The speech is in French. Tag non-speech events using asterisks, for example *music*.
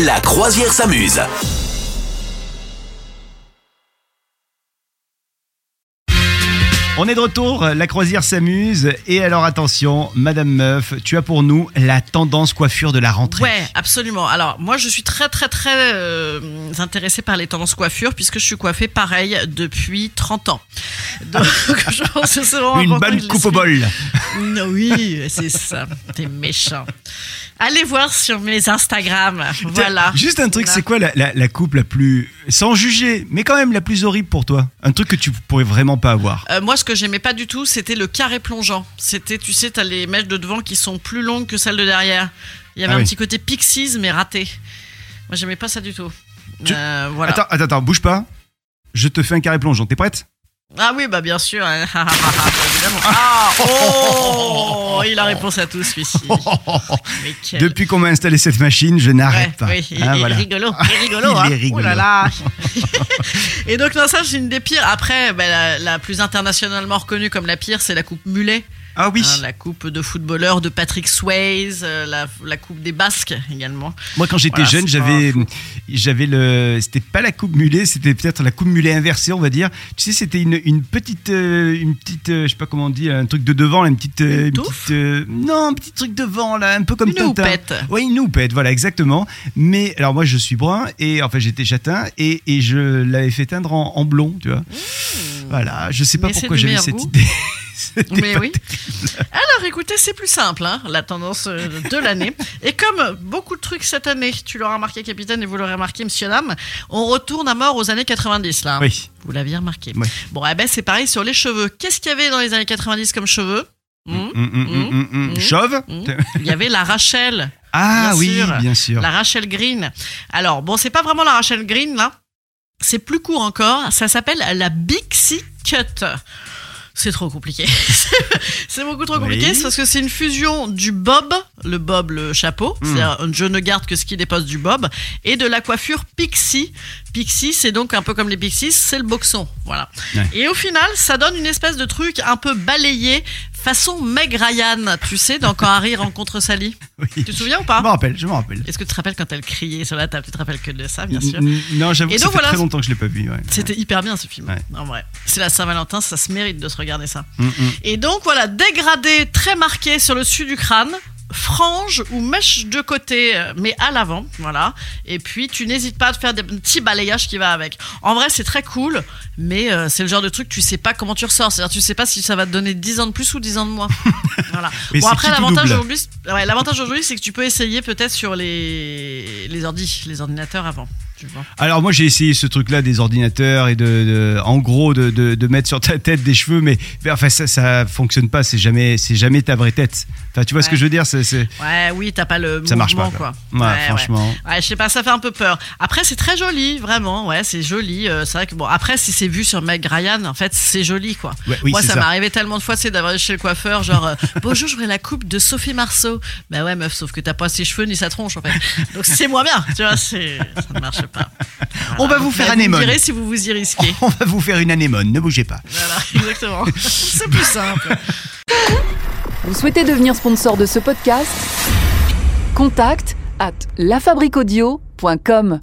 La croisière s'amuse. On est de retour, la croisière s'amuse. Et alors attention, Madame Meuf, tu as pour nous la tendance coiffure de la rentrée. Ouais, absolument. Alors, moi, je suis très, très, très euh, intéressée par les tendances coiffure puisque je suis coiffée pareil depuis 30 ans. *laughs* Donc, je pense que c'est vraiment Une bonne coupe au bol. Non, Oui, c'est ça. T'es méchant. Allez voir sur mes Instagram. Voilà. Juste un truc, Voilà. c'est quoi la, la- la coupe la plus. Sans juger, mais quand même la plus horrible pour toi? Un truc que tu pourrais vraiment pas avoir. Euh, moi, ce que j'aimais pas du tout, c'était le carré plongeant. C'était, tu sais, t'as les mèches de devant qui sont plus longues que celles de derrière. Il y avait Ah un oui. petit côté pixies, mais raté. Moi, j'aimais pas ça du tout. Tu- Euh, voilà. Attends, attends, attends, bouge pas. Je te fais un carré plongeant. T'es prête? Ah oui, bah bien sûr. hein. *laughs* Évidemment. Ah, oh, il a réponse à tout celui-ci. *laughs* Quel- Depuis qu'on m'a installé cette machine, je n'arrête Ouais, pas. oui, il, Ah, il est voilà. rigolo, il est rigolo, Il hein. est rigolo. Oh là là. *laughs* Et donc non, ça c'est une des pires. Après, bah, la, la plus internationalement reconnue comme la pire, c'est la coupe mulet. Ah oui. Hein, la coupe de footballeur de Patrick Swayze, euh, la, la coupe des Basques également. Moi, quand j'étais Voilà, jeune, j'avais, j'avais le, c'était pas la coupe mulet, c'était peut-être la coupe mulet inversée, on va dire. Tu sais, c'était une, une petite, euh, une petite, euh, je sais pas comment on dit, un truc de devant, une petite, Une une touffe petite, non, un petit truc devant, là, un peu comme Une Tintin. houppette. Oui, une houppette, voilà, exactement. Mais alors moi, je suis brun et enfin j'étais châtain et, et je l'avais fait teindre en, en blond, tu vois. Voilà, je sais pas Mais pourquoi j'avais cette goût. idée. *laughs* Mais oui. Alors écoutez, c'est plus simple, hein, la tendance euh, de l'année. Et comme beaucoup de trucs cette année, tu l'auras remarqué, capitaine, et vous l'aurez remarqué, monsieur dame, on retourne à mort aux années 90 là. Oui. Vous l'aviez remarqué. Oui. Bon, eh ben c'est pareil sur les cheveux. Qu'est-ce qu'il y avait dans les années 90 comme cheveux? Mmh. Chauve? Il y avait la Rachel. Ah Bien oui, sûr. bien sûr. La Rachel Green. Alors, bon, c'est pas vraiment la Rachel Green, là. C'est plus court encore. Ça s'appelle la Bixie Cut. C'est trop compliqué. *laughs* c'est beaucoup trop compliqué. Oui. C'est parce que c'est une fusion du bob, le bob, le chapeau. Hmm. C'est-à-dire, je ne garde que ce qui dépasse du bob. Et de la coiffure pixie. Pixie, c'est donc un peu comme les pixies, c'est le boxon. Voilà. Ouais. Et au final, ça donne une espèce de truc un peu balayé, façon Meg Ryan, tu sais, dans Quand Harry rencontre Sally. *laughs* Oui. Tu te souviens ou pas Je me rappelle, je me rappelle. est-ce que tu te rappelles quand elle criait sur la table? Tu te rappelles que de ça, bien sûr. N- Non, j'avoue que ça fait voilà. très longtemps que je l'ai pas vu. ouais. C'était hyper bien ce film. Ouais. En vrai. C'est la Saint-Valentin, ça se mérite de se regarder ça. Hum, hum. Et donc voilà, dégradé très marqué sur le dessus du crâne, frange ou mèche de côté, euh, mais à l'avant, voilà. Et puis tu n'hésites pas à te faire des petits balayages qui va avec. En vrai, c'est très cool, mais euh, c'est le genre de truc tu sais pas comment tu ressors. C'est-à-dire tu sais pas si ça va te donner 10 ans de plus ou 10 ans de moins. *laughs* voilà. Mais bon après l'avantage aujourd'hui, ouais, l'avantage aujourd'hui c'est que tu peux essayer peut-être sur les les ordi, les ordinateurs avant. Tu vois. Alors moi j'ai essayé ce truc-là des ordinateurs et de, de- en gros de, de- de mettre sur ta tête des cheveux, mais enfin ça ça fonctionne pas. C'est jamais c'est jamais ta vraie tête. Enfin tu vois ce que je veux dire c'est, Ouais, oui, t'as pas le ça marche pas. quoi. quoi. Ouais, franchement. Ouais, je sais pas, ça fait un peu peur. Après, c'est très joli, vraiment. Ouais, c'est joli. euh, c'est vrai que bon, après, si c'est vu sur Meg Ryan, en fait, c'est joli, quoi. Oui, Moi, ça, m'est arrivé tellement de fois, c'est d'avoir chez le coiffeur, genre, euh, *laughs* bonjour, je voudrais la coupe de Sophie Marceau. Bah ouais, meuf, sauf que t'as pas ses cheveux ni sa tronche, en fait. Donc, c'est moins bien, tu vois, ça ne marche pas. *laughs* On va vous faire Vous me anémone. direz si vous vous y risquez. *laughs* On va vous faire une anémone, ne bougez pas. Voilà, exactement. *laughs* c'est plus simple. Vous souhaitez devenir sponsor de ce podcast? Contact à lafabriquaudio.com.